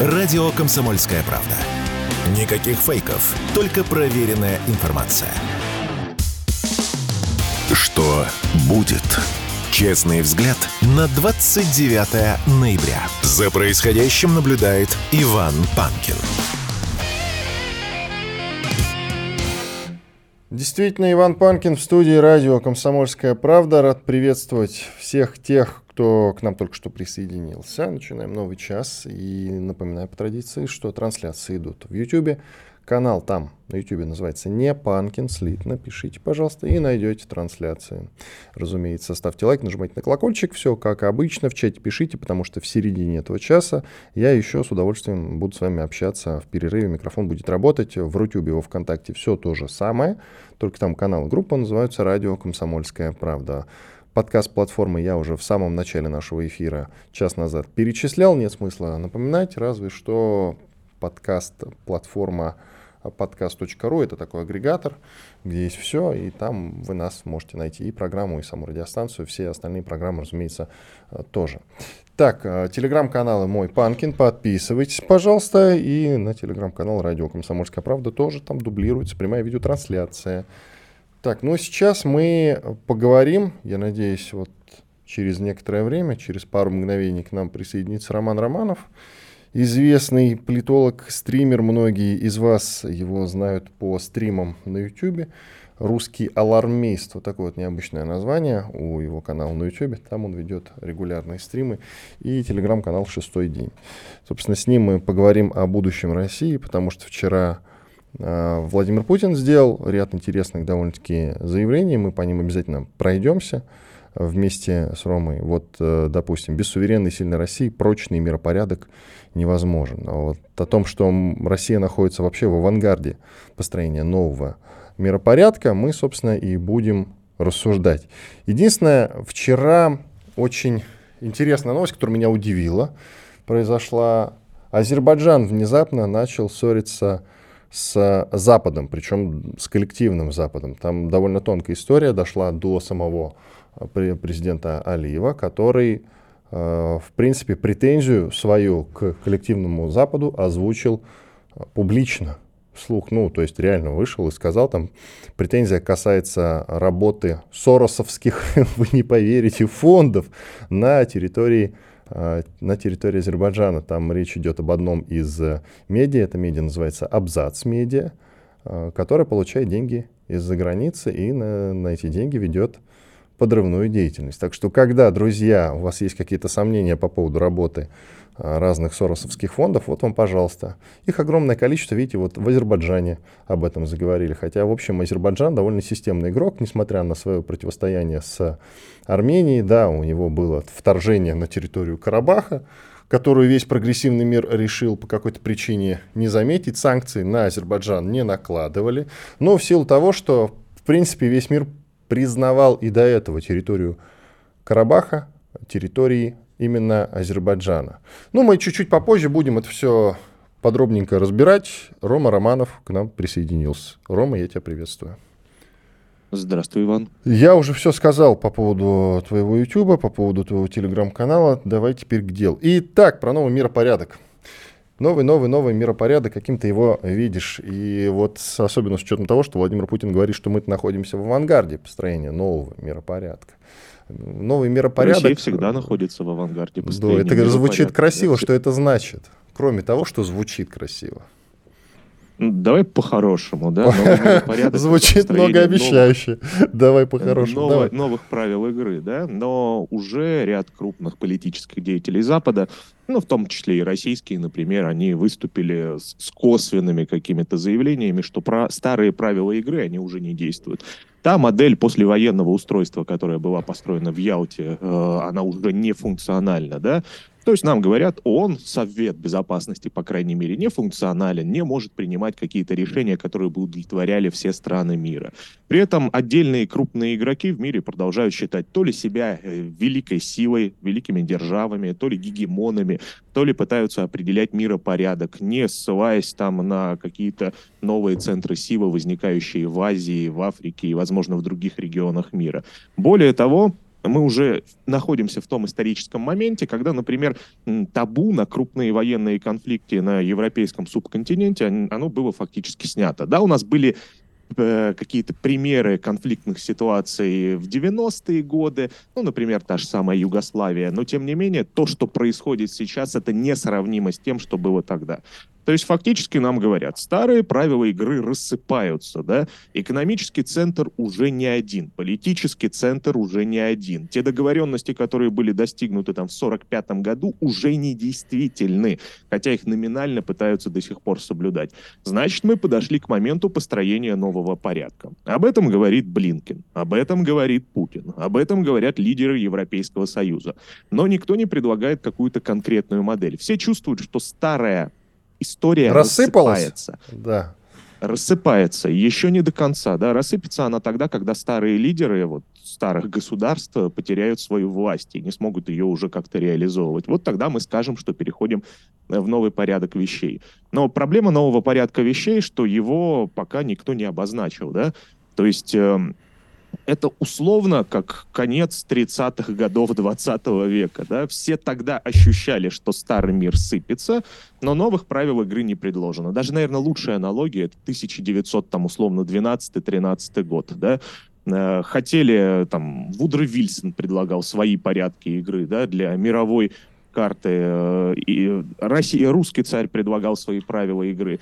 Радио «Комсомольская правда». Никаких фейков, только проверенная информация. Что будет? Честный взгляд на 29 ноября. За происходящим наблюдает Иван Панкин. Действительно, Иван Панкин в студии радио «Комсомольская правда». Рад приветствовать всех тех, кто к нам только что присоединился. Начинаем новый час. И напоминаю по традиции, что трансляции идут в YouTube. Канал там на YouTube называется «Не Панкин Слит». Напишите, пожалуйста, и найдете трансляции. Разумеется, ставьте лайк, нажимайте на колокольчик. Все как обычно. В чате пишите, потому что в середине этого часа я еще с удовольствием буду с вами общаться в перерыве. Микрофон будет работать. В Рутюбе, во Вконтакте все то же самое. Только там канал группа называются «Радио Комсомольская правда». Подкаст платформы я уже в самом начале нашего эфира час назад перечислял. Нет смысла напоминать, разве что подкаст платформа подкаст.ру. Это такой агрегатор, где есть все, и там вы нас можете найти и программу, и саму радиостанцию, все остальные программы, разумеется, э, тоже. Так, э, телеграм-каналы мой Панкин, подписывайтесь, пожалуйста, и на телеграм-канал Радио Комсомольская правда тоже там дублируется прямая видеотрансляция. Так, ну сейчас мы поговорим, я надеюсь, вот через некоторое время, через пару мгновений к нам присоединится Роман Романов, известный политолог, стример, многие из вас его знают по стримам на YouTube. Русский алармист, вот такое вот необычное название у его канала на YouTube. Там он ведет регулярные стримы и телеграм-канал «Шестой день». Собственно, с ним мы поговорим о будущем России, потому что вчера э, Владимир Путин сделал ряд интересных довольно-таки заявлений, мы по ним обязательно пройдемся вместе с Ромой. Вот, э, допустим, без суверенной сильной России прочный миропорядок – невозможен. А вот о том, что Россия находится вообще в авангарде построения нового миропорядка, мы, собственно, и будем рассуждать. Единственное, вчера очень интересная новость, которая меня удивила, произошла. Азербайджан внезапно начал ссориться с Западом, причем с коллективным Западом. Там довольно тонкая история дошла до самого президента Алиева, который Э, в принципе, претензию свою к коллективному Западу озвучил э, публично, вслух, ну, то есть реально вышел и сказал, там, претензия касается работы соросовских, вы не поверите, фондов на территории, э, на территории Азербайджана. Там речь идет об одном из медиа, это медиа называется Абзац Медиа, которая получает деньги из-за границы и на, на эти деньги ведет подрывную деятельность. Так что, когда, друзья, у вас есть какие-то сомнения по поводу работы а, разных соросовских фондов, вот вам, пожалуйста. Их огромное количество, видите, вот в Азербайджане об этом заговорили. Хотя, в общем, Азербайджан довольно системный игрок, несмотря на свое противостояние с Арменией. Да, у него было вторжение на территорию Карабаха, которую весь прогрессивный мир решил по какой-то причине не заметить. Санкции на Азербайджан не накладывали. Но в силу того, что, в принципе, весь мир признавал и до этого территорию Карабаха, территории именно Азербайджана. Ну, мы чуть-чуть попозже будем это все подробненько разбирать. Рома Романов к нам присоединился. Рома, я тебя приветствую. Здравствуй, Иван. Я уже все сказал по поводу твоего YouTube, по поводу твоего телеграм-канала. Давай теперь к делу. Итак, про новый миропорядок новый, новый, новый миропорядок, каким ты его видишь. И вот особенно с учетом того, что Владимир Путин говорит, что мы находимся в авангарде построения нового миропорядка. Новый миропорядок... Россия всегда находится в авангарде построения Да, это звучит красиво. Что это значит? Кроме того, что звучит красиво. Давай по-хорошему, да? Звучит многообещающе. Давай по-хорошему. Новых, новых правил игры, да? Но уже ряд крупных политических деятелей Запада, ну, в том числе и российские, например, они выступили с, с косвенными какими-то заявлениями, что про старые правила игры, они уже не действуют. Та модель послевоенного устройства, которая была построена в Ялте, э, она уже не функциональна, да? То есть нам говорят, он, Совет Безопасности, по крайней мере, не функционален, не может принимать какие-то решения, которые бы удовлетворяли все страны мира. При этом отдельные крупные игроки в мире продолжают считать то ли себя э, великой силой, великими державами, то ли гегемонами, то ли пытаются определять миропорядок, не ссылаясь там на какие-то новые центры силы, возникающие в Азии, в Африке и, возможно, в других регионах мира. Более того, мы уже находимся в том историческом моменте, когда, например, табу на крупные военные конфликты на европейском субконтиненте, оно было фактически снято. Да, у нас были Э, какие-то примеры конфликтных ситуаций в 90-е годы, ну, например, та же самая Югославия, но тем не менее то, что происходит сейчас, это несравнимо с тем, что было тогда. То есть фактически нам говорят, старые правила игры рассыпаются, да, экономический центр уже не один, политический центр уже не один. Те договоренности, которые были достигнуты там в 45 году, уже не действительны, хотя их номинально пытаются до сих пор соблюдать. Значит, мы подошли к моменту построения нового порядка. Об этом говорит Блинкин, об этом говорит Путин, об этом говорят лидеры Европейского Союза. Но никто не предлагает какую-то конкретную модель. Все чувствуют, что старая история рассыпается. Да. Рассыпается. Еще не до конца. Да? Рассыпется она тогда, когда старые лидеры вот, старых государств потеряют свою власть и не смогут ее уже как-то реализовывать. Вот тогда мы скажем, что переходим в новый порядок вещей. Но проблема нового порядка вещей, что его пока никто не обозначил. Да? То есть эм, это условно как конец 30-х годов 20 века. Да? Все тогда ощущали, что старый мир сыпется, но новых правил игры не предложено. Даже, наверное, лучшая аналогия — это 1900, там, условно, 12-13 год. Да? Э, хотели, там, Вудро Вильсон предлагал свои порядки игры да, для мировой карты, э, и Россия, русский царь предлагал свои правила игры.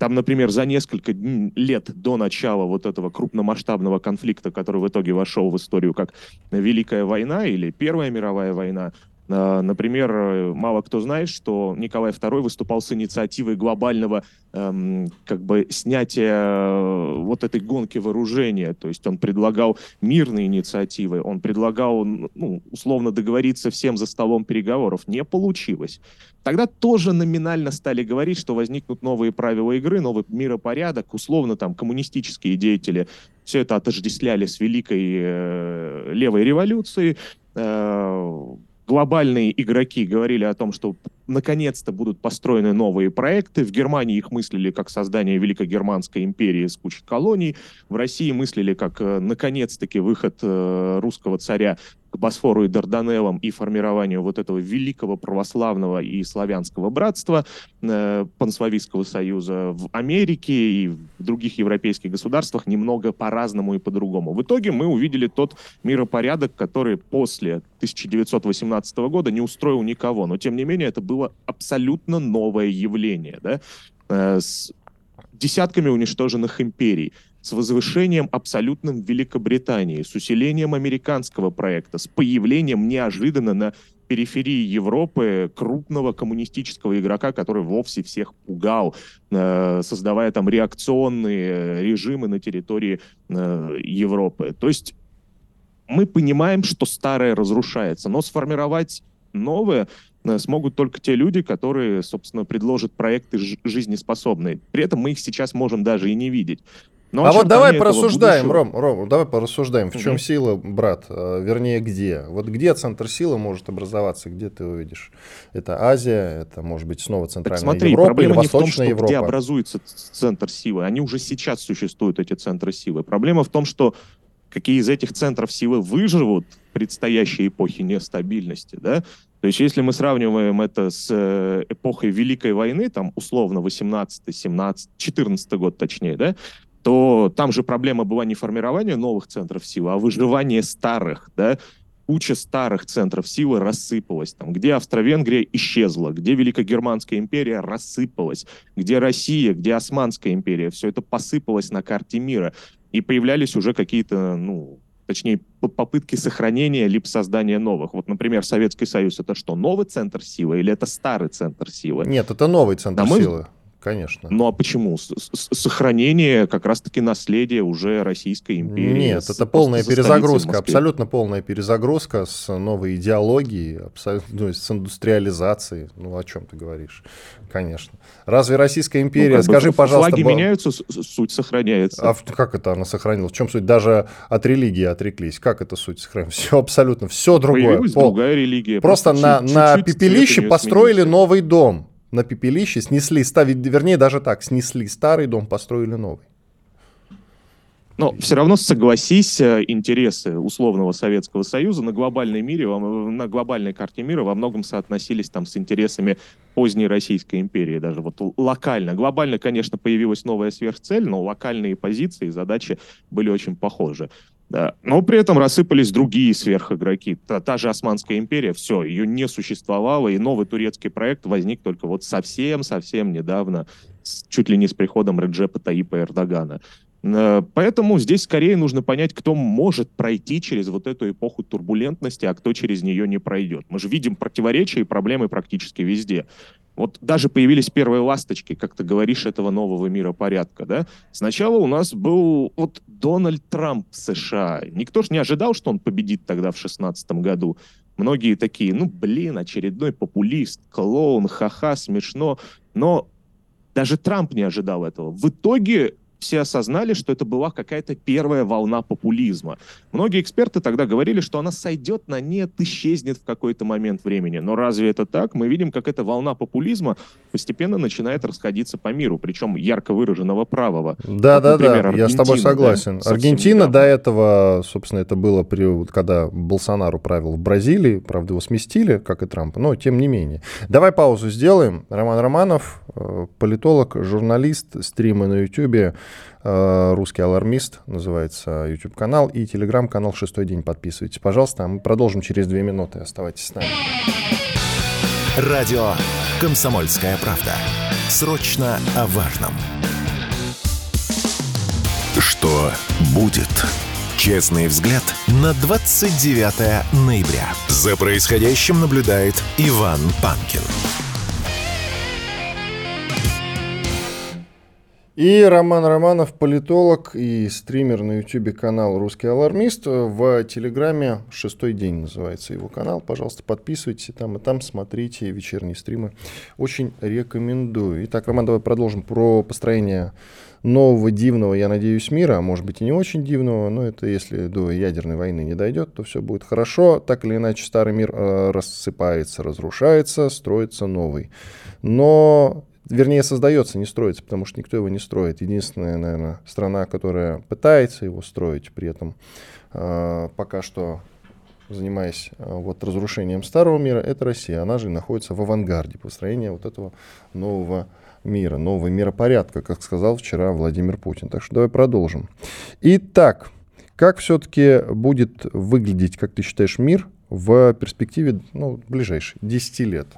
Там, например, за несколько лет до начала вот этого крупномасштабного конфликта, который в итоге вошел в историю как Великая война или Первая мировая война, Например, э, мало кто знает, что Николай II выступал с инициативой глобального эм, как бы снятия э, вот этой гонки вооружения. То есть он предлагал мирные инициативы, он предлагал ну, условно договориться всем за столом переговоров. Не получилось. Тогда тоже номинально стали говорить, что возникнут новые правила игры, новый миропорядок, условно там коммунистические деятели все это отождествляли с великой э, левой революцией. Э, глобальные игроки говорили о том, что наконец-то будут построены новые проекты. В Германии их мыслили как создание Великой Германской империи с кучей колоний. В России мыслили как э, наконец-таки выход э, русского царя к Босфору и Дарданеллам и формированию вот этого великого православного и славянского братства э, Панславийского союза в Америке и в других европейских государствах немного по-разному и по-другому. В итоге мы увидели тот миропорядок, который после 1918 года не устроил никого, но тем не менее это было абсолютно новое явление, да, э, с десятками уничтоженных империй, с возвышением абсолютным Великобритании, с усилением американского проекта, с появлением неожиданно на периферии Европы крупного коммунистического игрока, который вовсе всех пугал, э, создавая там реакционные режимы на территории э, Европы. То есть мы понимаем, что старое разрушается, но сформировать новое э, смогут только те люди, которые, собственно, предложат проекты жизнеспособные. При этом мы их сейчас можем даже и не видеть. Но а вот давай порассуждаем, будущего... Ром, Ром, давай порассуждаем, в чем угу. сила, брат, э, вернее, где? Вот где центр силы может образоваться, где ты увидишь? Это Азия, это может быть снова Центральная так смотри, Европа или Восточная не в том, Европа? где образуется центр силы, они уже сейчас существуют, эти центры силы. Проблема в том, что какие из этих центров силы выживут в предстоящей эпохе нестабильности, да? То есть если мы сравниваем это с э, эпохой Великой войны, там условно 18, 17, 14 год точнее, да, то там же проблема была не формирование новых центров силы, а выживание старых, да, куча старых центров силы рассыпалась. Там, где Австро-Венгрия исчезла, где Великогерманская империя рассыпалась, где Россия, где Османская империя, все это посыпалось на карте мира. И появлялись уже какие-то, ну, точнее, попытки сохранения либо создания новых. Вот, например, Советский Союз — это что, новый центр силы или это старый центр силы? Нет, это новый центр На силы. Конечно. Ну а почему? С -с Сохранение как раз-таки наследия уже Российской империи. Нет, это полная перезагрузка, абсолютно полная перезагрузка с новой идеологией, абсолютно, ну, с индустриализацией. Ну о чем ты говоришь? Конечно. Разве Российская империя, ну, скажи, пожалуйста... Флаги меняются, суть сохраняется. А как это она сохранилась? В чем суть? Даже от религии отреклись. Как это суть сохранилась? Все абсолютно, все другое. Появилась Пол... другая религия. Просто, просто на, на пепелище построили новый дом на пепелище, снесли, ставить, вернее, даже так, снесли старый дом, построили новый. Но все равно согласись, э, интересы условного Советского Союза на глобальной мире, на глобальной карте мира во многом соотносились там с интересами поздней Российской империи, даже вот локально. Глобально, конечно, появилась новая сверхцель, но локальные позиции и задачи были очень похожи. Да. Но при этом рассыпались другие сверхигроки. Та, та же Османская империя, все, ее не существовало, и новый турецкий проект возник только вот совсем-совсем недавно, чуть ли не с приходом Реджепа Таипа Эрдогана. Э, поэтому здесь скорее нужно понять, кто может пройти через вот эту эпоху турбулентности, а кто через нее не пройдет. Мы же видим противоречия и проблемы практически везде. Вот даже появились первые ласточки, как ты говоришь, этого нового мира порядка, да? Сначала у нас был вот Дональд Трамп в США. Никто же не ожидал, что он победит тогда в шестнадцатом году. Многие такие, ну, блин, очередной популист, клоун, ха-ха, смешно. Но даже Трамп не ожидал этого. В итоге все осознали, что это была какая-то первая волна популизма. Многие эксперты тогда говорили, что она сойдет на нет, исчезнет в какой-то момент времени. Но разве это так? Мы видим, как эта волна популизма постепенно начинает расходиться по миру, причем ярко выраженного правого. Да, вот, да, например, да, я с тобой согласен. Да, Аргентина недавно. до этого, собственно, это было, при, когда Болсонару правил в Бразилии, правда, его сместили, как и Трампа, но тем не менее. Давай паузу сделаем. Роман Романов, э, политолог, журналист, стримы на YouTube. Э, «Русский алармист» называется YouTube-канал, и телеграм-канал «Шестой день». Подписывайтесь, пожалуйста. А мы продолжим через две минуты. Оставайтесь с нами. Радио «Комсомольская правда». Срочно о важном. Что будет? Честный взгляд на 29 ноября. За происходящим наблюдает Иван Панкин. И Роман Романов, политолог и стример на YouTube канал «Русский алармист». В Телеграме «Шестой день» называется его канал. Пожалуйста, подписывайтесь там и там, смотрите вечерние стримы. Очень рекомендую. Итак, Роман, давай продолжим про построение нового дивного, я надеюсь, мира, может быть и не очень дивного, но это если до ядерной войны не дойдет, то все будет хорошо. Так или иначе, старый мир э, рассыпается, разрушается, строится новый. Но Вернее, создается, не строится, потому что никто его не строит. Единственная, наверное, страна, которая пытается его строить, при этом э, пока что занимаясь э, вот разрушением старого мира, это Россия. Она же находится в авангарде построения вот этого нового мира, нового миропорядка, как сказал вчера Владимир Путин. Так что давай продолжим. Итак, как все-таки будет выглядеть, как ты считаешь, мир в перспективе ну, ближайших 10 лет?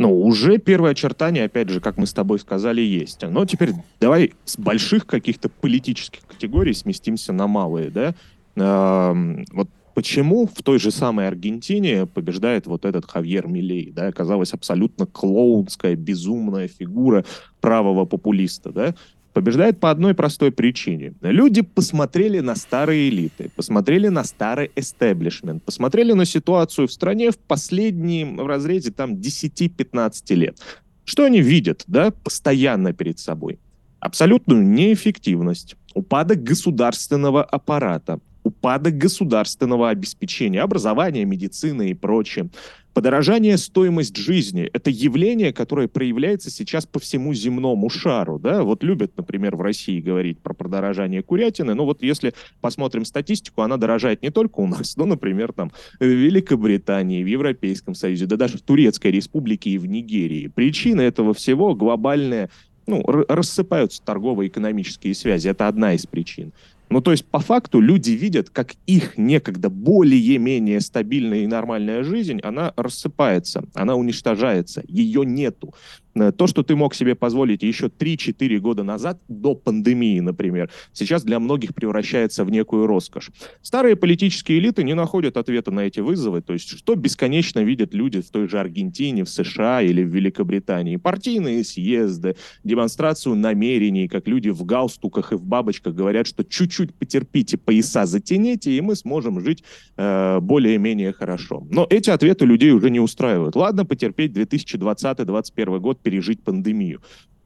Ну, уже первые очертания, опять же, как мы с тобой сказали, есть. Но теперь давай с больших каких-то политических категорий сместимся на малые, да? Э, вот почему в той же самой Аргентине побеждает вот этот Хавьер Милей, да, оказалась абсолютно клоунская, безумная фигура правого популиста, да? Побеждает по одной простой причине. Люди посмотрели на старые элиты, посмотрели на старый эстеблишмент, посмотрели на ситуацию в стране в последнем разрезе там 10-15 лет. Что они видят, да, постоянно перед собой? Абсолютную неэффективность, упадок государственного аппарата, упадок государственного обеспечения, образования, медицины и прочее. Подорожание стоимость жизни – это явление, которое проявляется сейчас по всему земному шару. Да? Вот любят, например, в России говорить про подорожание курятины, но вот если посмотрим статистику, она дорожает не только у нас, но, например, там, в Великобритании, в Европейском Союзе, да даже в Турецкой Республике и в Нигерии. Причина этого всего глобальная ну, рассыпаются торгово-экономические связи. Это одна из причин. Ну, то есть, по факту, люди видят, как их некогда более-менее стабильная и нормальная жизнь, она рассыпается, она уничтожается, ее нету. Э, то, что ты мог себе позволить еще 3-4 года назад, до пандемии, например, сейчас для многих превращается в некую роскошь. Старые политические элиты не находят ответа на эти вызовы. То есть, что бесконечно видят люди в той же Аргентине, в США или в Великобритании? Партийные съезды, демонстрацию намерений, как люди в галстуках и в бабочках говорят, что чуть-чуть потерпите, пояса затяните, и мы сможем жить э, более-менее хорошо. Но эти ответы людей уже не устраивают. Ладно, потерпеть 2020-2021 год, пережить пандемию.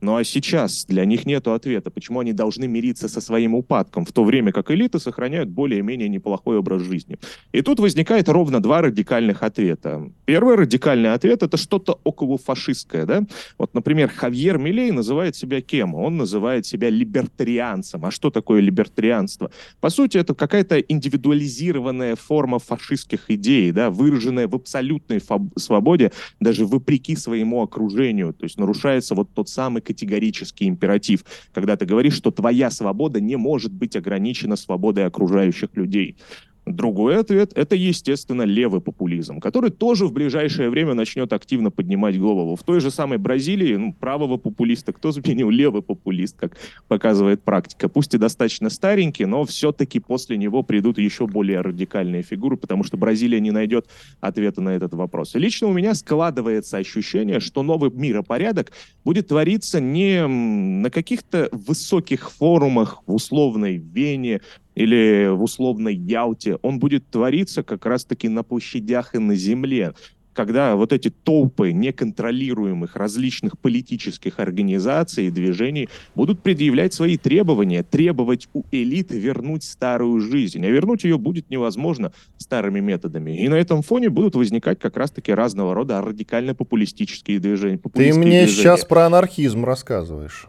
Ну а сейчас для них нет ответа, почему они должны мириться со своим упадком, в то время как элиты сохраняют более-менее неплохой образ жизни. И тут возникает ровно два радикальных ответа. Первый радикальный ответ — это что-то около фашистское. Да? Вот, например, Хавьер Милей называет себя кем? Он называет себя либертарианцем. А что такое либертарианство? По сути, это какая-то индивидуализированная форма фашистских идей, да, выраженная в абсолютной свободе, даже вопреки своему окружению. То есть нарушается вот тот самый категорический императив, когда ты говоришь, что твоя свобода не может быть ограничена свободой окружающих людей. Другой ответ — это, естественно, левый популизм, который тоже в ближайшее время начнет активно поднимать голову. В той же самой Бразилии ну, правого популиста кто заменил? Левый популист, как показывает практика. Пусть и достаточно старенький, но все-таки после него придут еще более радикальные фигуры, потому что Бразилия не найдет ответа на этот вопрос. И лично у меня складывается ощущение, что новый миропорядок будет твориться не на каких-то высоких форумах в условной Вене, или в условной Ялте, он будет твориться как раз-таки на площадях и на земле, когда вот эти толпы неконтролируемых различных политических организаций и движений будут предъявлять свои требования, требовать у элиты вернуть старую жизнь. А вернуть ее будет невозможно старыми методами. И на этом фоне будут возникать как раз-таки разного рода радикально-популистические движения. Ты мне движения. сейчас про анархизм рассказываешь.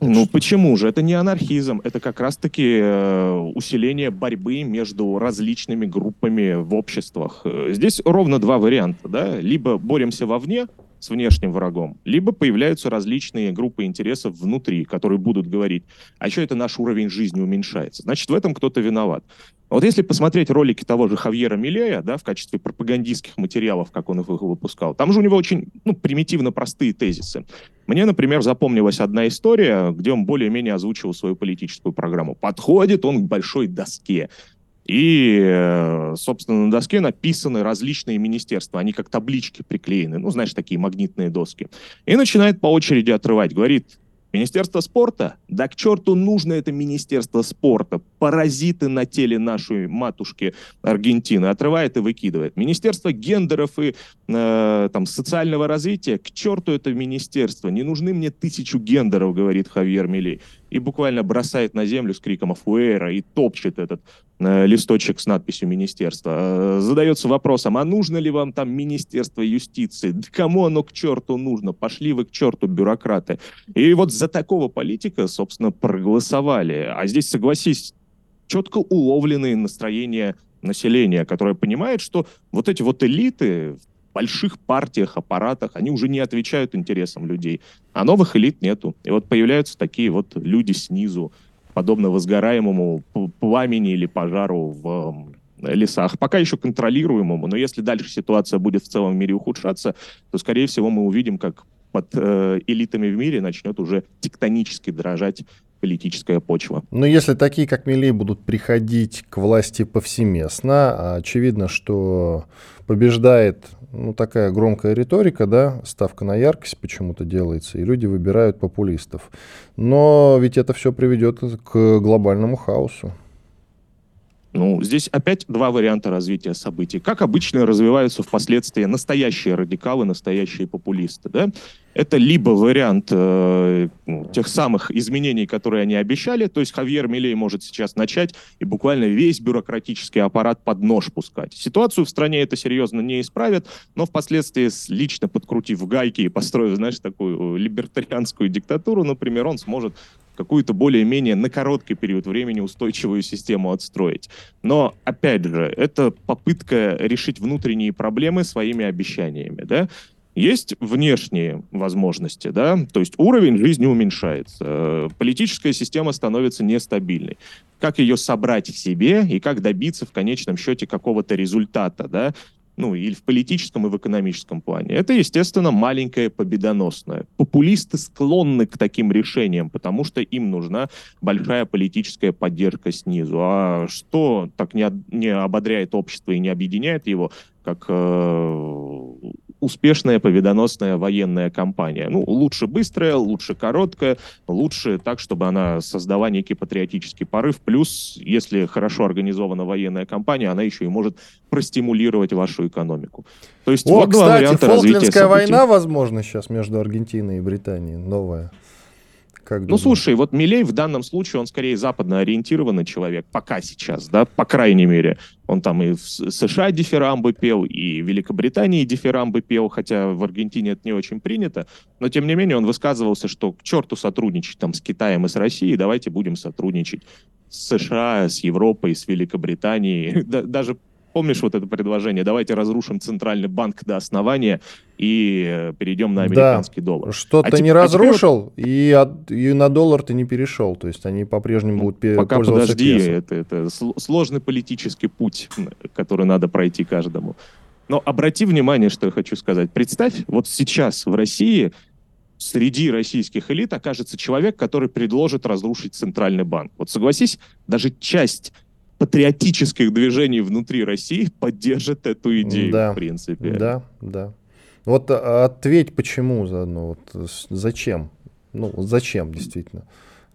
Ну почему же? Это не анархизм, это как раз-таки э, усиление борьбы между различными группами в обществах. Э, здесь ровно два варианта, да? Либо боремся вовне с внешним врагом, либо появляются различные группы интересов внутри, которые будут говорить, а еще это наш уровень жизни уменьшается. Значит, в этом кто-то виноват. Вот если посмотреть ролики того же Хавьера Милея, да, в качестве пропагандистских материалов, как он их выпускал, там же у него очень ну, примитивно простые тезисы. Мне, например, запомнилась одна история, где он более-менее озвучивал свою политическую программу. Подходит он к большой доске. И, э, собственно, на доске написаны различные министерства. Они как таблички приклеены. Ну, знаешь, такие магнитные доски. И начинает по очереди отрывать. Говорит, Министерство спорта? Да к черту нужно это Министерство спорта. Паразиты на теле нашей матушки Аргентины. Отрывает и выкидывает. Министерство гендеров и э, там, социального развития? К черту это министерство. Не нужны мне тысячу гендеров, говорит Хавьер Милей и буквально бросает на землю с криком «Афуэра» и топчет этот э, листочек с надписью «Министерство». Э, задается вопросом, а нужно ли вам там Министерство юстиции? Да кому оно к черту нужно? Пошли вы к черту, бюрократы. И вот за такого политика, собственно, проголосовали. А здесь, согласись, четко уловленные настроения населения, которое понимает, что вот эти вот элиты больших партиях, аппаратах, они уже не отвечают интересам людей. А новых элит нету. И вот появляются такие вот люди снизу, подобно возгораемому пламени или пожару в лесах. Пока еще контролируемому, но если дальше ситуация будет в целом мире ухудшаться, то, скорее всего, мы увидим, как под э, элитами в мире начнет уже тектонически дрожать политическая почва. Но если такие, как Милей, будут приходить к власти повсеместно, очевидно, что побеждает ну, такая громкая риторика, да, ставка на яркость почему-то делается, и люди выбирают популистов. Но ведь это все приведет к глобальному хаосу. Ну, здесь опять два варианта развития событий. Как обычно развиваются впоследствии настоящие радикалы, настоящие популисты. Да? Это либо вариант э, ну, тех самых изменений, которые они обещали, то есть Хавьер Милей может сейчас начать и буквально весь бюрократический аппарат под нож пускать. Ситуацию в стране это серьезно не исправит, но впоследствии, лично подкрутив гайки и построив, знаешь, такую либертарианскую диктатуру, например, он сможет какую-то более-менее на короткий период времени устойчивую систему отстроить. Но, опять же, это попытка решить внутренние проблемы своими обещаниями, да, есть внешние возможности, да, то есть уровень жизни уменьшается, политическая система становится нестабильной. Как ее собрать в себе и как добиться в конечном счете какого-то результата, да, ну, или в политическом, и в экономическом плане. Это, естественно, маленькое победоносное. Популисты склонны к таким решениям, потому что им нужна большая политическая поддержка снизу. А что так не, не ободряет общество и не объединяет его, как э, успешная победоносная военная кампания. Ну, лучше быстрая, лучше короткая, лучше так, чтобы она создала некий патриотический порыв. Плюс, если хорошо организована военная кампания, она еще и может простимулировать вашу экономику. То есть, О, вот кстати, Фолклендская война, возможно, сейчас между Аргентиной и Британией, новая. Как ну, слушай, вот Милей в данном случае, он скорее западно ориентированный человек, пока сейчас, да, по крайней мере. Он там и в США дифирамбы пел, и в Великобритании дифирамбы пел, хотя в Аргентине это не очень принято. Но, тем не менее, он высказывался, что к черту сотрудничать там с Китаем и с Россией, давайте будем сотрудничать с США, с Европой, с Великобританией. Даже Помнишь вот это предложение? Давайте разрушим центральный банк до основания и э, перейдем на американский да. доллар. Что а не а разрушил, теперь... и, от, и на доллар ты не перешел. То есть они по-прежнему будут ну, Пока пользоваться подожди, это, это сложный политический путь, который надо пройти каждому. Но обрати внимание, что я хочу сказать. Представь, вот сейчас в России среди российских элит окажется человек, который предложит разрушить центральный банк. Вот согласись, даже часть патриотических движений внутри России поддержит эту идею, да, в принципе. Да, да. Вот а, ответь, почему заодно, вот зачем? Ну, зачем действительно?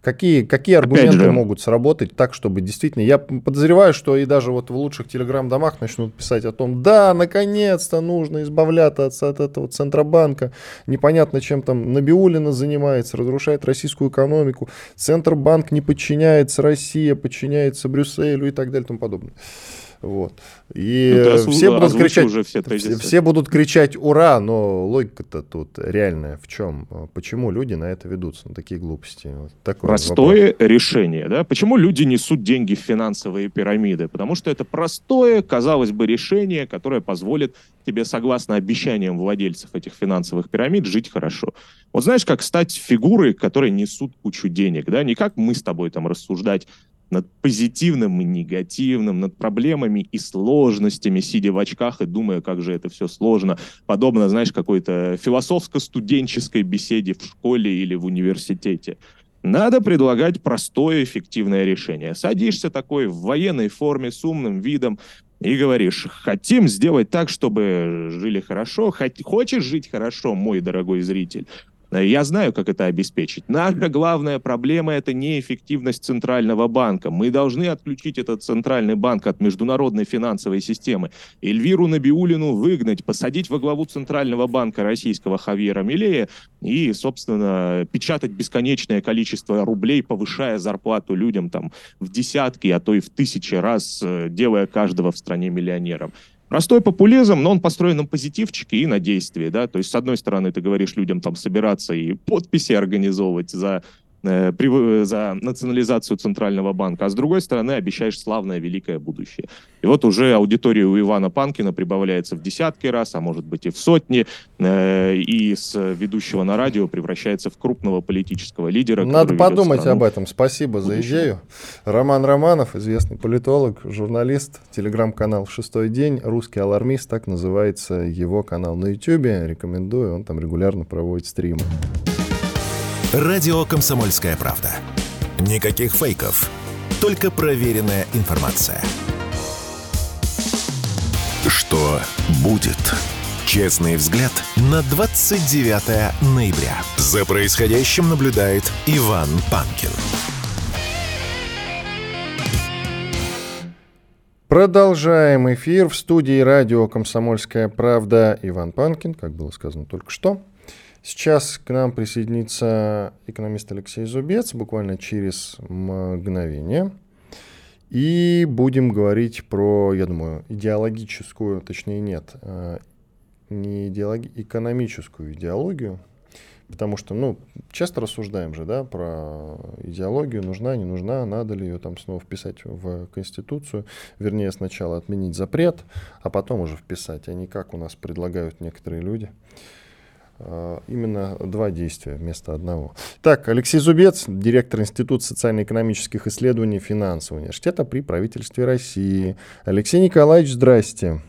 Какие, какие аргументы же, могут сработать так, чтобы действительно... Я подозреваю, что и даже вот в лучших телеграм-домах начнут писать о том, да, наконец-то нужно избавляться от, от этого Центробанка. Непонятно, чем там Набиулина занимается, разрушает российскую экономику. Центробанк не подчиняется России, подчиняется Брюсселю и так далее и тому подобное. Вот. И ну, все, будут кричать, уже все, все, все будут кричать «Ура!», но логика-то тут реальная в чем? Почему люди на это ведутся, на такие глупости? Вот такой простое вопрос. решение, да? Почему люди несут деньги в финансовые пирамиды? Потому что это простое, казалось бы, решение, которое позволит тебе, согласно обещаниям владельцев этих финансовых пирамид, жить хорошо. Вот знаешь, как стать фигурой, которые несут кучу денег, да? Не как мы с тобой там рассуждать над позитивным и негативным, над проблемами и сложностями, сидя в очках и думая, как же это все сложно. Подобно, знаешь, какой-то философско-студенческой беседе в школе или в университете. Надо предлагать простое, эффективное решение. Садишься такой в военной форме с умным видом и говоришь, хотим сделать так, чтобы жили хорошо. Хочешь жить хорошо, мой дорогой зритель? Я знаю, как это обеспечить. Наша главная проблема – это неэффективность Центрального банка. Мы должны отключить этот Центральный банк от международной финансовой системы. Эльвиру Набиулину выгнать, посадить во главу Центрального банка российского Хавьера Милея и, собственно, печатать бесконечное количество рублей, повышая зарплату людям там в десятки, а то и в тысячи раз, э, делая каждого в стране миллионером. Простой популизм, но он построен на позитивчике и на действии, да, то есть с одной стороны ты говоришь людям там собираться и подписи организовывать за за национализацию Центрального банка, а с другой стороны обещаешь славное великое будущее. И вот уже аудитория у Ивана Панкина прибавляется в десятки раз, а может быть и в сотни, э, и с ведущего на радио превращается в крупного политического лидера. Надо подумать об этом. Спасибо за идею. Роман Романов, известный политолог, журналист, телеграм-канал «Шестой день», русский алармист, так называется его канал на YouTube. Рекомендую, он там регулярно проводит стримы. Радио «Комсомольская правда». Никаких фейков, только проверенная информация. Что будет? Честный взгляд на 29 ноября. За происходящим наблюдает Иван Панкин. Продолжаем эфир в студии радио «Комсомольская правда». Иван Панкин, как было сказано только что. Сейчас к нам присоединится экономист Алексей Зубец буквально через мгновение. И будем говорить про, я думаю, идеологическую, точнее нет, э, не идеологи, экономическую идеологию, потому что, ну, часто рассуждаем же, да, про идеологию, нужна, не нужна, надо ли ее там снова вписать в Конституцию, вернее, сначала отменить запрет, а потом уже вписать, а не как у нас предлагают некоторые люди. А, именно два действия вместо одного. Так, Алексей Зубец, директор Института социально-экономических исследований финансового университета при правительстве России. Алексей Николаевич, здрасте.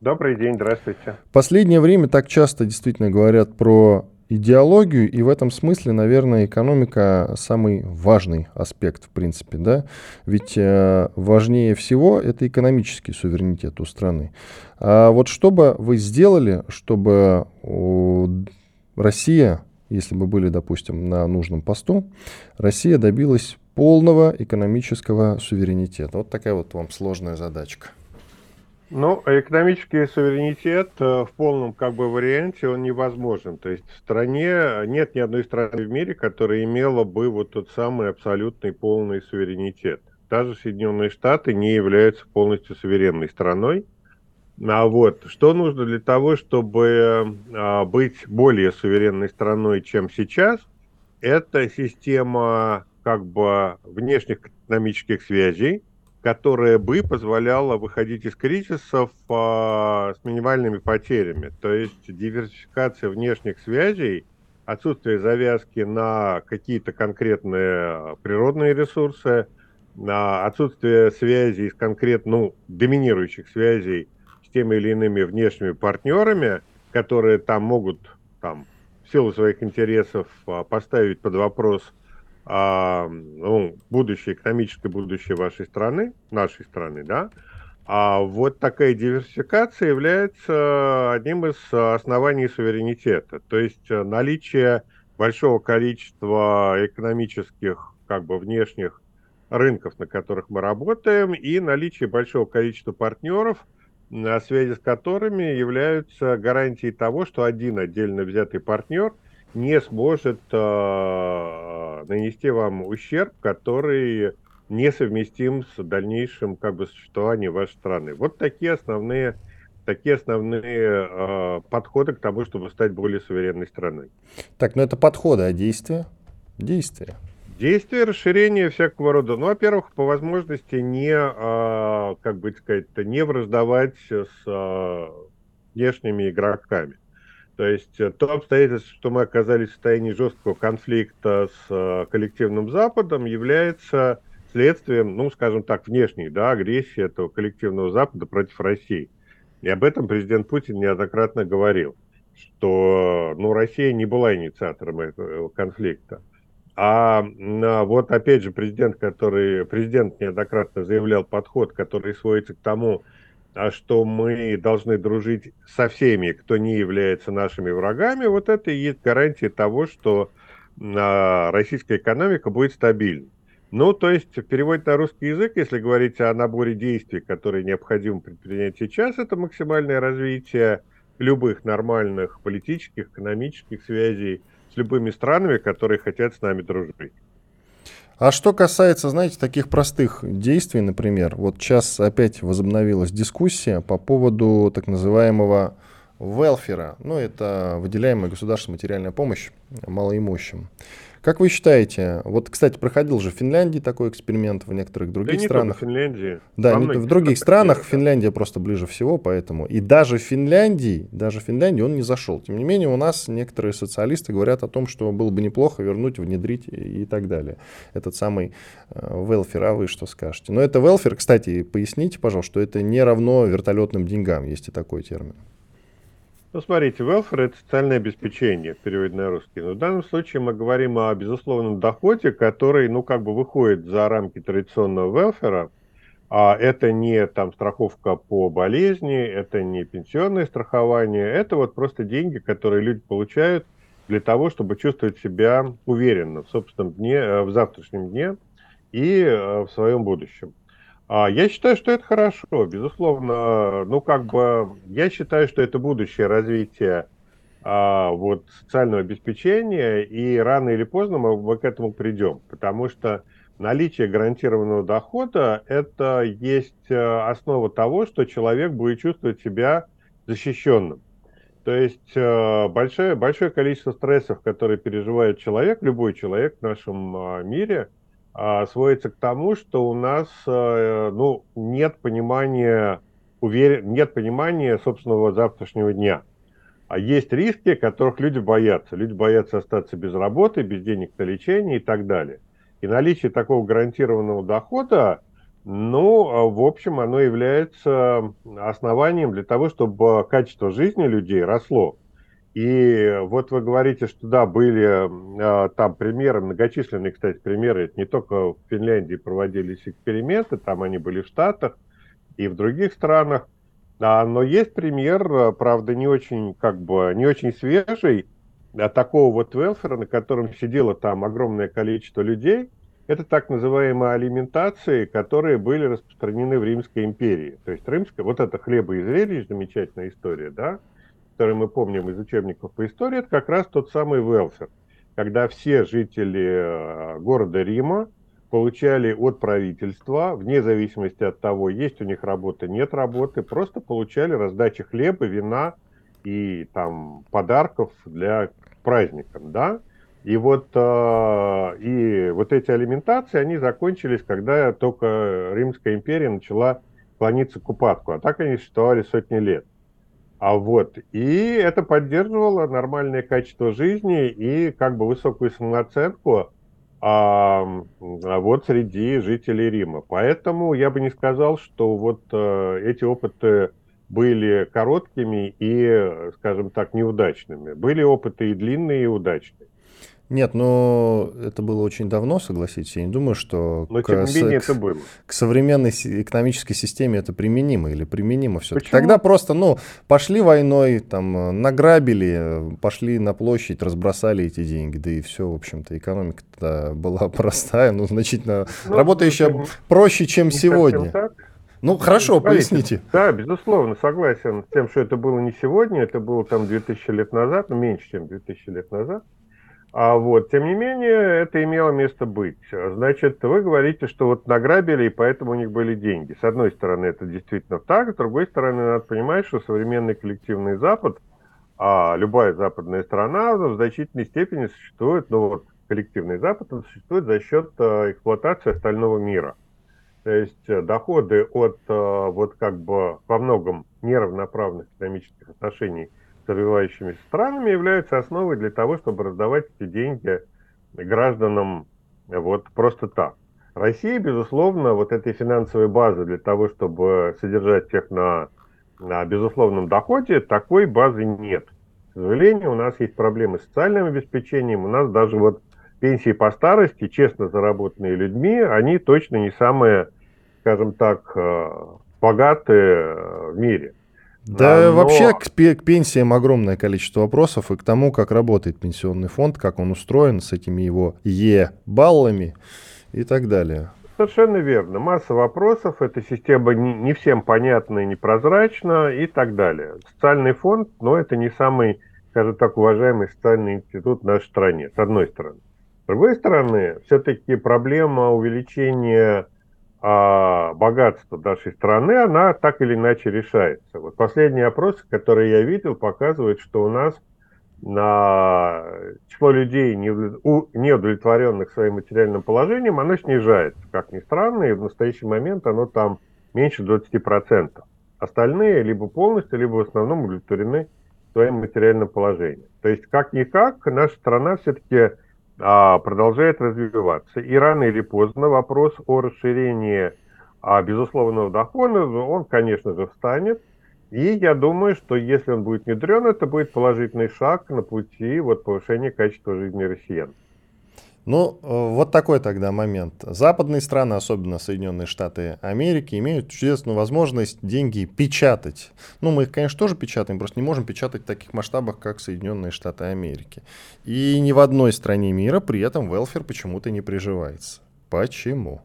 Добрый день, здравствуйте. Последнее время так часто действительно говорят про идеологию, и в этом смысле, наверное, экономика самый важный аспект, в принципе, да, ведь э, важнее всего это экономический суверенитет у страны. А вот что бы вы сделали, чтобы Россия, если бы были, допустим, на нужном посту, Россия добилась полного экономического суверенитета? Вот такая вот вам сложная задачка. Ну, экономический суверенитет э, в полном как бы варианте он невозможен. То есть в стране нет ни одной страны в мире, которая имела бы вот тот самый абсолютный полный суверенитет. Даже Соединенные Штаты не являются полностью суверенной страной. А вот что нужно для того, чтобы а, быть более суверенной страной, чем сейчас, это система как бы внешних экономических связей, которая бы позволяла выходить из кризисов а, с минимальными потерями. То есть диверсификация внешних связей, отсутствие завязки на какие-то конкретные природные ресурсы, на отсутствие связей с конкретно ну, доминирующих связей с теми или иными внешними партнерами, которые там могут там, в силу своих интересов а, поставить под вопрос а, ну, будущее, экономическое будущее вашей страны, нашей страны, да, а вот такая диверсификация является одним из оснований суверенитета. То есть наличие большого количества экономических, как бы внешних рынков, на которых мы работаем, и наличие большого количества партнеров, на связи с которыми являются гарантией того, что один отдельно взятый партнер не сможет э, нанести вам ущерб, который несовместим с дальнейшим как бы существованием вашей страны. Вот такие основные такие основные э, подходы к тому, чтобы стать более суверенной страной. Так, ну это подходы, а действия? Действия. Действия, расширение всякого рода. Ну, во-первых, по возможности не, э, как бы сказать, не враждовать с э, внешними игроками. То есть э, то обстоятельство, что мы оказались в состоянии жесткого конфликта с э, коллективным Западом, является следствием, ну, скажем так, внешней да, агрессии этого коллективного Запада против России. И об этом президент Путин неоднократно говорил, что ну, Россия не была инициатором этого конфликта. А вот опять же президент, который президент неоднократно заявлял подход, который сводится к тому, а что мы должны дружить со всеми, кто не является нашими врагами, вот это и есть гарантия того, что а, российская экономика будет стабильной. Ну, то есть, в переводе на русский язык, если говорить о наборе действий, которые необходимо предпринять сейчас, это максимальное развитие любых нормальных политических, экономических связей с любыми странами, которые хотят с нами дружить. А что касается, знаете, таких простых действий, например, вот сейчас опять возобновилась дискуссия по поводу так называемого велфера, ну, это выделяемая государственная материальная помощь малоимущим. Как вы считаете, вот, кстати, проходил же в Финляндии такой эксперимент, в некоторых других да странах. Не в Финляндии. Да, не, в других странах такие, Финляндия просто ближе всего, поэтому. И даже в Финляндии, даже в Финляндии он не зашел. Тем не менее, у нас некоторые социалисты говорят о том, что было бы неплохо вернуть, внедрить и, и так далее. Этот самый э, велфер, а вы что скажете? Но это велфер, кстати, поясните, пожалуйста, что это не равно вертолетным деньгам, есть и такой термин. Ну, смотрите, welfare – это социальное обеспечение, в переводе на русский. Но в данном случае мы говорим о безусловном доходе, который, ну, как бы выходит за рамки традиционного welfare. А это не там страховка по болезни, это не пенсионное страхование, это вот просто деньги, которые люди получают для того, чтобы чувствовать себя уверенно в собственном дне, э, в завтрашнем дне и э, в своем будущем. А, я считаю, что это хорошо, безусловно. Ну, как бы, я считаю, что это будущее развитие а, вот, социального обеспечения, и рано или поздно мы, мы к этому придем, потому что наличие гарантированного дохода – это есть э, основа того, что человек будет чувствовать себя защищенным. То есть э, большое, большое количество стрессов, которые переживает человек, любой человек в нашем а, мире – сводится к тому, что у нас э, ну, нет понимания, увер... нет понимания собственного завтрашнего дня. А есть риски, которых люди боятся. Люди боятся остаться без работы, без денег на лечение и так далее. И наличие такого гарантированного дохода, ну, в общем, оно является основанием для того, чтобы качество жизни людей росло. И вот вы говорите, что да, были э, там примеры, многочисленные, кстати, примеры, это не только в Финляндии проводились эксперименты, там они были в Штатах и в других странах, а, но есть пример, правда, не очень, как бы, не очень свежий, а такого вот велфера, на котором сидело там огромное количество людей, это так называемые алиментации, которые были распространены в Римской империи. То есть римская, вот это хлеба и зрелищ, замечательная история, да, который мы помним из учебников по истории, это как раз тот самый велфер, когда все жители э, города Рима получали от правительства, вне зависимости от того, есть у них работа, нет работы, просто получали раздачи хлеба, вина и там подарков для праздникам, да. И вот, э, и вот эти алиментации, они закончились, когда только Римская империя начала клониться к упадку, а так они существовали сотни лет. А вот, и это поддерживало нормальное качество жизни и как бы высокую самооценку а, вот среди жителей Рима. Поэтому я бы не сказал, что вот а, эти опыты были короткими и, скажем так, неудачными. Были опыты и длинные, и удачные. Нет, но это было очень давно, согласитесь. Я не думаю, что но, к, тем не менее, это было. к современной экономической системе это применимо или применимо все-таки. Тогда просто, ну, пошли войной, там, награбили, пошли на площадь, разбросали эти деньги, да и все, в общем-то, экономика была простая, ну, значительно ну, работающая ну, проще, чем сегодня. Ну, хорошо, Смотрите, поясните. Да, безусловно, согласен с тем, что это было не сегодня, это было там 2000 лет назад, ну, меньше, чем 2000 лет назад. А вот, тем не менее, это имело место быть. Значит, вы говорите, что вот награбили, и поэтому у них были деньги. С одной стороны, это действительно так, с другой стороны, надо понимать, что современный коллективный Запад, а любая западная страна в значительной степени существует, ну вот, коллективный Запад, он существует за счет э, эксплуатации остального мира. То есть э, доходы от э, вот как бы во многом неравноправных экономических отношений – развивающимися странами являются основой для того, чтобы раздавать эти деньги гражданам вот просто так. Россия, безусловно, вот этой финансовой базы для того, чтобы содержать всех на, на безусловном доходе, такой базы нет. К сожалению, у нас есть проблемы с социальным обеспечением, у нас даже вот пенсии по старости, честно заработанные людьми, они точно не самые, скажем так, э, богатые в мире. Да, но... вообще к, к пенсиям огромное количество вопросов и к тому, как работает пенсионный фонд, как он устроен с этими его Е-баллами и так далее. Совершенно верно. Масса вопросов, эта система не, всем понятна и непрозрачна и так далее. Социальный фонд, но это не самый, скажем так, уважаемый социальный институт в нашей стране, с одной стороны. С другой стороны, все-таки проблема увеличения а богатство нашей страны, она так или иначе решается. Вот последние опросы, которые я видел, показывают, что у нас на число людей, неудовлетворенных своим материальным положением, оно снижается, как ни странно, и в настоящий момент оно там меньше 20%. Остальные либо полностью, либо в основном удовлетворены своим материальным положением. То есть, как-никак, наша страна все-таки продолжает развиваться. И рано или поздно вопрос о расширении а, безусловного дохода, он, конечно же, встанет. И я думаю, что если он будет внедрен, это будет положительный шаг на пути вот, повышения качества жизни россиян. Ну, э, вот такой тогда момент. Западные страны, особенно Соединенные Штаты Америки, имеют чудесную возможность деньги печатать. Ну, мы их, конечно, тоже печатаем, просто не можем печатать в таких масштабах, как Соединенные Штаты Америки. И ни в одной стране мира при этом велфер почему-то не приживается. Почему?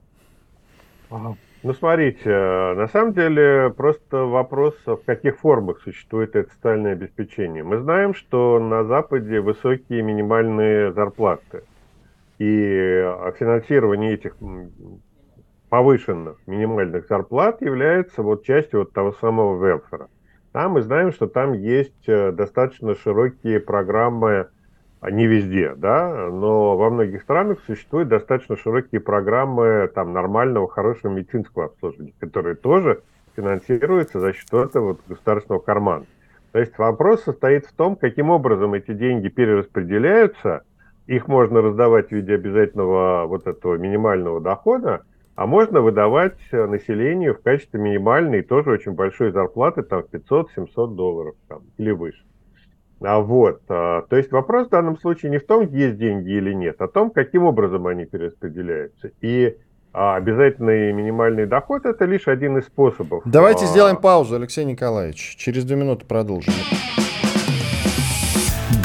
Ну, смотрите, э, на самом деле просто вопрос, в каких формах существует это социальное обеспечение. Мы знаем, что на Западе высокие минимальные зарплаты – и а, финансирование этих повышенных минимальных зарплат является вот частью вот того самого велфера. Там мы знаем, что там есть э, достаточно широкие программы, а, не везде, да, но во многих странах существуют достаточно широкие программы там нормального, хорошего медицинского обслуживания, которые тоже финансируются за счет этого вот, государственного кармана. То есть вопрос состоит в том, каким образом эти деньги перераспределяются – их можно раздавать в виде обязательного вот этого минимального дохода, а можно выдавать населению в качестве минимальной, тоже очень большой зарплаты, там 500-700 долларов там, или выше. А вот, а, то есть вопрос в данном случае не в том, есть деньги или нет, а о том, каким образом они перераспределяются. И а, обязательный минимальный доход – это лишь один из способов. Давайте а... сделаем паузу, Алексей Николаевич. Через две минуты продолжим.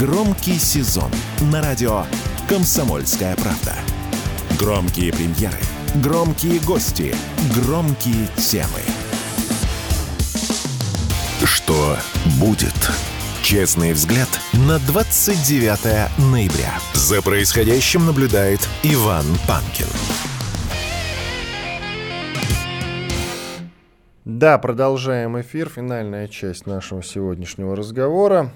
Громкий сезон на радио «Комсомольская правда». Громкие премьеры, громкие гости, громкие темы. Что будет? Честный взгляд на 29 ноября. За происходящим наблюдает Иван Панкин. Да, продолжаем эфир. Финальная часть нашего сегодняшнего разговора.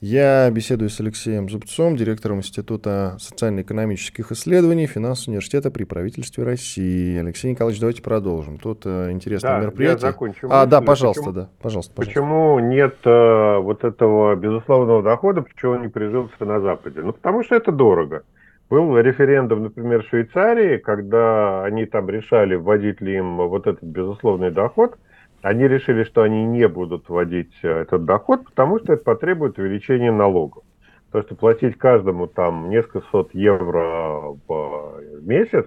Я беседую с Алексеем Зубцом, директором Института социально-экономических исследований Финансового университета при правительстве России. Алексей Николаевич, давайте продолжим. Тут э, интересное да, мероприятие. Я закончу. А, да, пожалуйста, почему, да, пожалуйста, пожалуйста. Почему нет э, вот этого безусловного дохода, почему он не прижился на Западе? Ну, потому что это дорого. Был референдум, например, в Швейцарии, когда они там решали, вводить ли им вот этот безусловный доход – они решили, что они не будут вводить э, этот доход, потому что это потребует увеличения налогов. То есть платить каждому там несколько сот евро в месяц,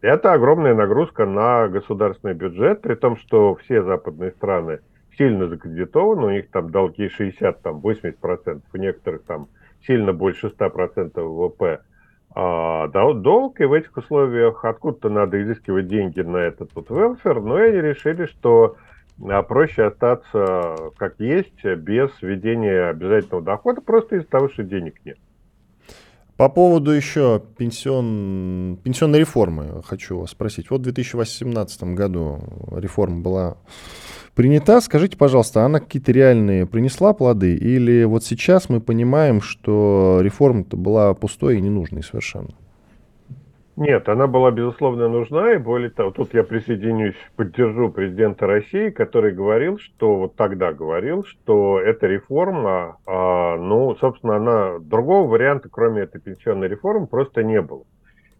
это огромная нагрузка на государственный бюджет, при том, что все западные страны сильно закредитованы, у них там долги 60-80%, у некоторых там сильно больше 100% ВВП а, долг, и в этих условиях откуда-то надо изыскивать деньги на этот вот велфер, но они решили, что а проще остаться как есть, без введения обязательного дохода, просто из-за того, что денег нет. По поводу еще пенсион... пенсионной реформы хочу вас спросить. Вот в 2018 году реформа была принята. Скажите, пожалуйста, она какие-то реальные принесла плоды? Или вот сейчас мы понимаем, что реформа-то была пустой и ненужной совершенно? Нет, она была, безусловно, нужна, и более того, тут я присоединюсь, поддержу президента России, который говорил, что, вот тогда говорил, что эта реформа, а, ну, собственно, она, другого варианта, кроме этой пенсионной реформы, просто не было.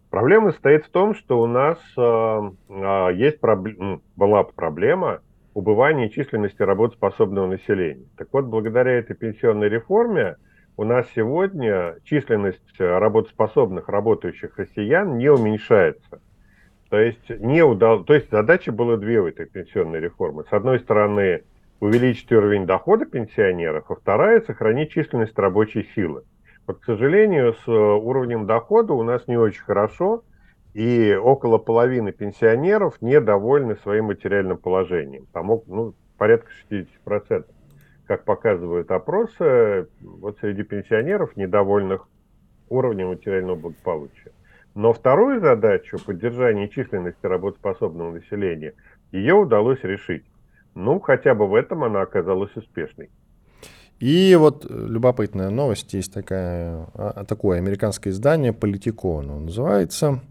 Проблема состоит в том, что у нас а, а, есть проблема, была проблема убывания численности работоспособного населения. Так вот, благодаря этой пенсионной реформе, у нас сегодня численность работоспособных работающих россиян не уменьшается. То есть, не удал... То есть задача была две в этой пенсионной реформе. С одной стороны, увеличить уровень дохода пенсионеров, а вторая – сохранить численность рабочей силы. Вот, к сожалению, с уровнем дохода у нас не очень хорошо, и около половины пенсионеров недовольны своим материальным положением. Там ну, порядка 60% как показывают опросы, вот среди пенсионеров, недовольных уровнем материального благополучия. Но вторую задачу, поддержания численности работоспособного населения, ее удалось решить. Ну, хотя бы в этом она оказалась успешной. И вот любопытная новость, есть такая, а, такое американское издание «Политико» оно называется,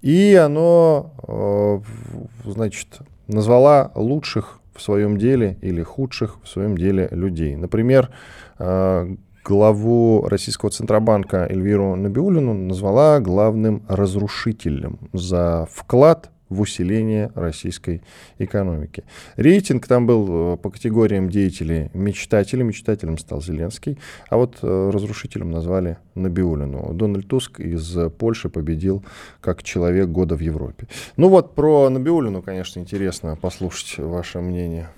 и оно, э, значит, назвала лучших в своем деле или худших в своем деле людей. Например, э, главу Российского Центробанка Эльвиру Набиулину назвала главным разрушителем за вклад в усиление российской экономики. Рейтинг там был э, по категориям деятелей мечтателей. Мечтателем стал Зеленский, а вот э, разрушителем назвали Набиулину. Дональд Туск из Польши победил как человек года в Европе. Ну вот про Набиулину, конечно, интересно послушать ваше мнение.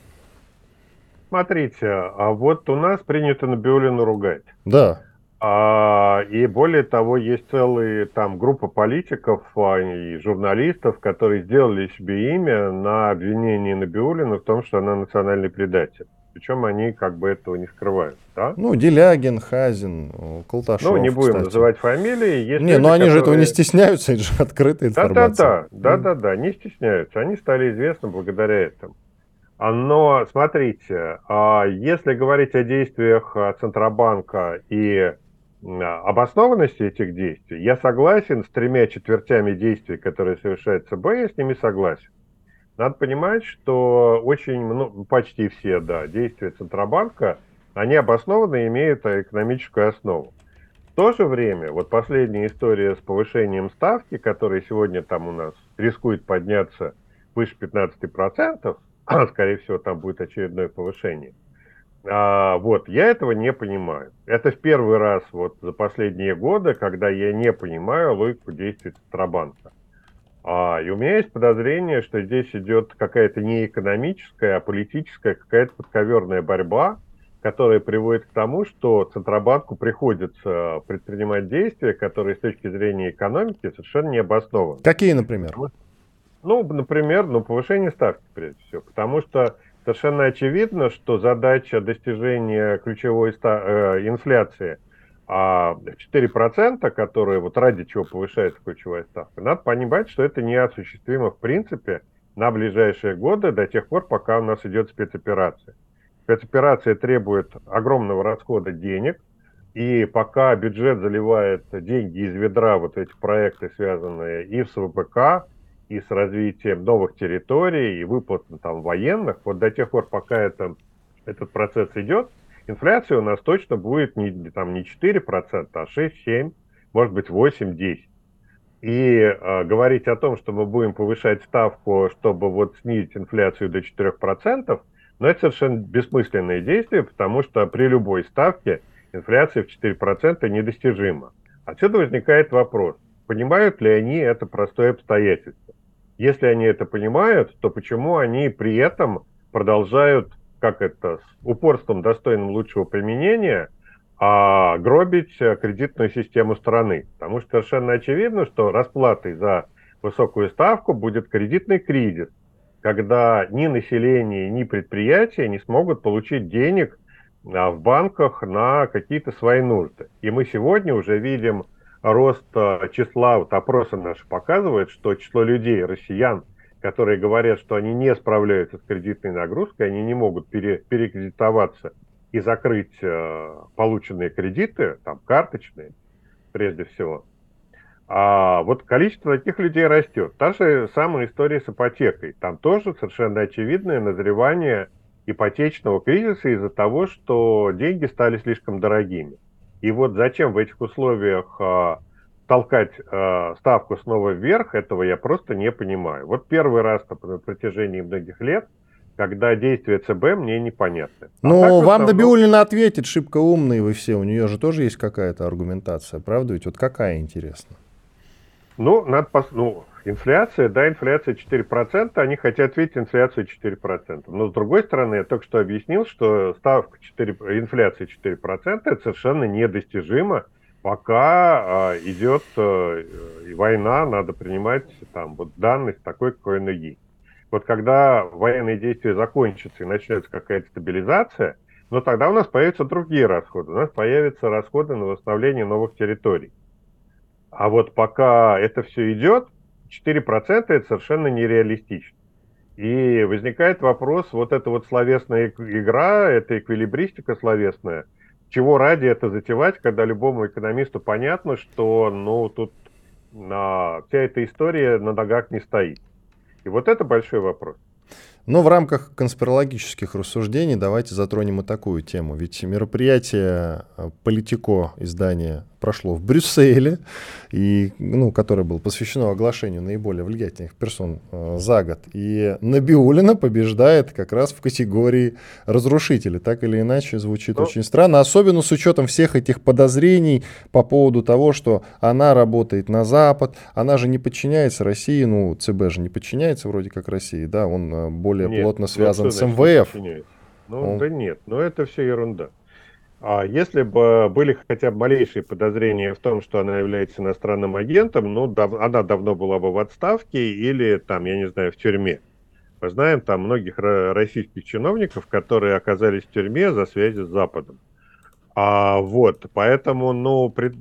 Смотрите, а вот у нас принято Набиулину ругать. Да. А, и более того, есть целая там группа политиков а, и журналистов, которые сделали себе имя на обвинении Набиулина в том, что она национальный предатель. Причем они как бы этого не скрывают. Да? Ну, Делягин, Хазин, Колташов, Ну, не будем кстати. называть фамилии. Есть не, люди, но они которые... же этого не стесняются, это же открытая информация. Да-да-да, да-да-да, не стесняются. Они стали известны благодаря этому. Но, смотрите, а если говорить о действиях Центробанка и обоснованности этих действий, я согласен с тремя четвертями действий, которые совершает ЦБ, я с ними согласен. Надо понимать, что очень, ну, почти все, да, действия Центробанка, они обоснованно имеют экономическую основу. В то же время, вот последняя история с повышением ставки, которая сегодня там у нас рискует подняться выше 15%, а, скорее всего, там будет очередное повышение – А, вот, я этого не понимаю. Это в первый раз вот за последние годы, когда я не понимаю логику действий Центробанка. А, и у меня есть подозрение, что здесь идет какая-то не экономическая, а политическая, какая-то подковерная борьба, которая приводит к тому, что Центробанку приходится предпринимать действия, которые с точки зрения экономики совершенно не обоснованы. Какие, например? Ну, например, ну, повышение ставки, прежде всего. Потому что совершенно очевидно, что задача достижения ключевой э, инфляции а 4%, которые вот ради чего повышается ключевая ставка, надо понимать, что это неосуществимо в принципе на ближайшие годы до тех пор, пока у нас идет спецоперация. Спецоперация требует огромного расхода денег, и пока бюджет заливает деньги из ведра, вот эти проекты, связанные и с ВПК, и с развитием новых территорий, и выплат там, военных, вот до тех пор, пока это, этот процесс идет, инфляция у нас точно будет не, там, не 4%, а 6-7, может быть 8-10. И э, говорить о том, что мы будем повышать ставку, чтобы вот снизить инфляцию до 4%, но это совершенно бессмысленное действие, потому что при любой ставке инфляция в 4% недостижима. Отсюда возникает вопрос, понимают ли они это простое обстоятельство? Если они это понимают, то почему они при этом продолжают, как это, с упорством, достойным лучшего применения, а, гробить кредитную систему страны? Потому что совершенно очевидно, что расплатой за высокую ставку будет кредитный кризис, когда ни население, ни предприятия не смогут получить денег а, в банках на какие-то свои нужды. И мы сегодня уже видим рост э, числа, вот опросы наши показывают, что число людей, россиян, которые говорят, что они не справляются с кредитной нагрузкой, они не могут пере, перекредитоваться и закрыть э, полученные кредиты, там карточные, прежде всего. А вот количество таких людей растет. Та же самая история с ипотекой. Там тоже совершенно очевидное назревание ипотечного кризиса из-за того, что деньги стали слишком дорогими. И вот зачем в этих условиях э, толкать э, ставку снова вверх, этого я просто не понимаю. Вот первый раз на протяжении многих лет, когда действия ЦБ мне непонятны. А ну, а вам основном... Набиулина ответит, шибко умные вы все, у нее же тоже есть какая-то аргументация, правда? Ведь вот какая интересно? Ну, надо пос... ну, инфляция, да, инфляция 4%, они хотят видеть инфляцию 4%. Но с другой стороны, я только что объяснил, что ставка 4, инфляции 4% это совершенно недостижимо, пока э, идет э, война, надо принимать там вот данность такой, какой она есть. Вот когда военные действия закончатся и начнется какая-то стабилизация, но тогда у нас появятся другие расходы. У нас появятся расходы на восстановление новых территорий. А вот пока это все идет, 4% это совершенно нереалистично. И возникает вопрос, вот эта вот словесная игра, эта эквилибристика словесная, чего ради это затевать, когда любому экономисту понятно, что ну тут на, вся эта история на ногах не стоит. И вот это большой вопрос. Но в рамках конспирологических рассуждений давайте затронем и такую тему. Ведь мероприятие э, Политико издания прошло в Брюсселе, и, ну, которое было посвящено оглашению наиболее влиятельных персон э, за год. И Набиулина побеждает как раз в категории разрушителя. Так или иначе звучит ну, очень странно, особенно с учетом всех этих подозрений по поводу того, что она работает на Запад, она же не подчиняется России, ну, ЦБ же не подчиняется вроде как России, да, он э, более нет, плотно ну, связан с МВФ. Ну, он... да нет, но это все ерунда. А если бы были хотя бы малейшие подозрения в том, что она является иностранным агентом, ну, дав она давно была бы в отставке или, там, я не знаю, в тюрьме. Мы знаем там многих российских чиновников, которые оказались в тюрьме за связи с Западом. А, вот, поэтому, ну, пред,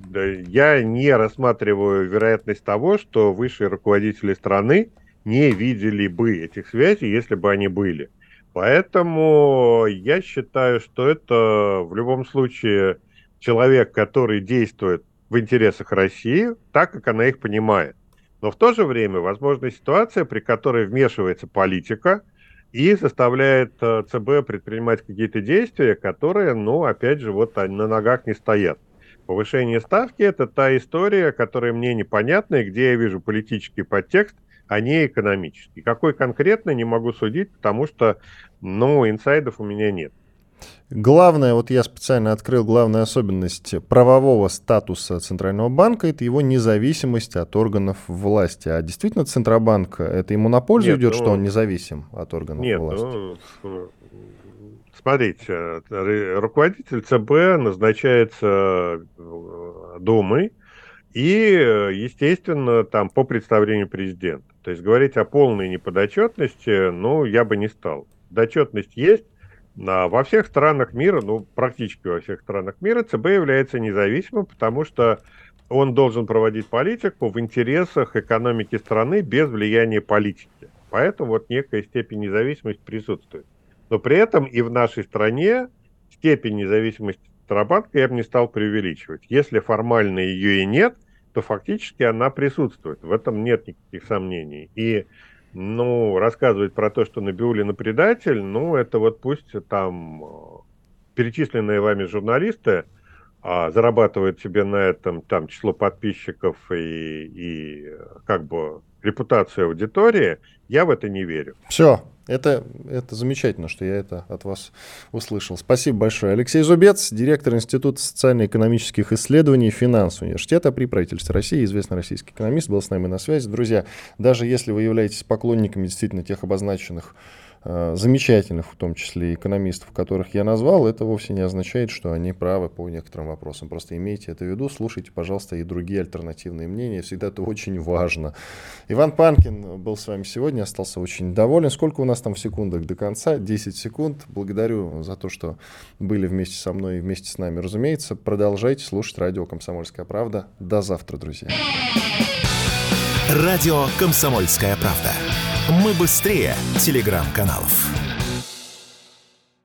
я не рассматриваю вероятность того, что высшие руководители страны не видели бы этих связей, если бы они были. Поэтому я считаю, что это в любом случае человек, который действует в интересах России, так как она их понимает. Но в то же время возможна ситуация, при которой вмешивается политика и заставляет э, ЦБ предпринимать какие-то действия, которые, ну, опять же, вот на ногах не стоят. Повышение ставки – это та история, которая мне непонятна, и где я вижу политический подтекст – а не экономический. Какой конкретно, не могу судить, потому что, ну, инсайдов у меня нет. Главное, вот я специально открыл, главная особенность правового статуса Центрального банка – это его независимость от органов власти. А действительно Центробанк, это ему на пользу нет, идет, ну, что он независим от органов нет, власти? Ну, смотрите, руководитель ЦБ назначается э, Думой и, естественно, там по представлению президента. То есть говорить о полной неподотчетности, ну, я бы не стал. Дочетность есть, во всех странах мира, ну, практически во всех странах мира, ЦБ является независимым, потому что он должен проводить политику в интересах экономики страны без влияния политики. Поэтому вот некая степень независимости присутствует. Но при этом и в нашей стране степень независимости Центробанка я бы не стал преувеличивать. Если формально ее и нет, то фактически она присутствует. В этом нет никаких сомнений. И ну, рассказывать про то, что Набиулина предатель, ну, это вот пусть там э, перечисленные вами журналисты а, зарабатывают себе на этом там число подписчиков и, и как бы репутацию аудитории, я в это не верю. Все, это, это замечательно, что я это от вас услышал. Спасибо большое. Алексей Зубец, директор Института социально-экономических исследований финансового университета при правительстве России, известный российский экономист, был с нами на связи. Друзья, даже если вы являетесь поклонниками действительно тех обозначенных замечательных, в том числе экономистов, которых я назвал, это вовсе не означает, что они правы по некоторым вопросам. Просто имейте это в виду, слушайте, пожалуйста, и другие альтернативные мнения. Всегда это очень важно. Иван Панкин был с вами сегодня, остался очень доволен. Сколько у нас там в секундах до конца? 10 секунд. Благодарю за то, что были вместе со мной и вместе с нами. Разумеется, продолжайте слушать радио «Комсомольская правда». До завтра, друзья. Радио «Комсомольская правда». Мы быстрее телеграм-каналов.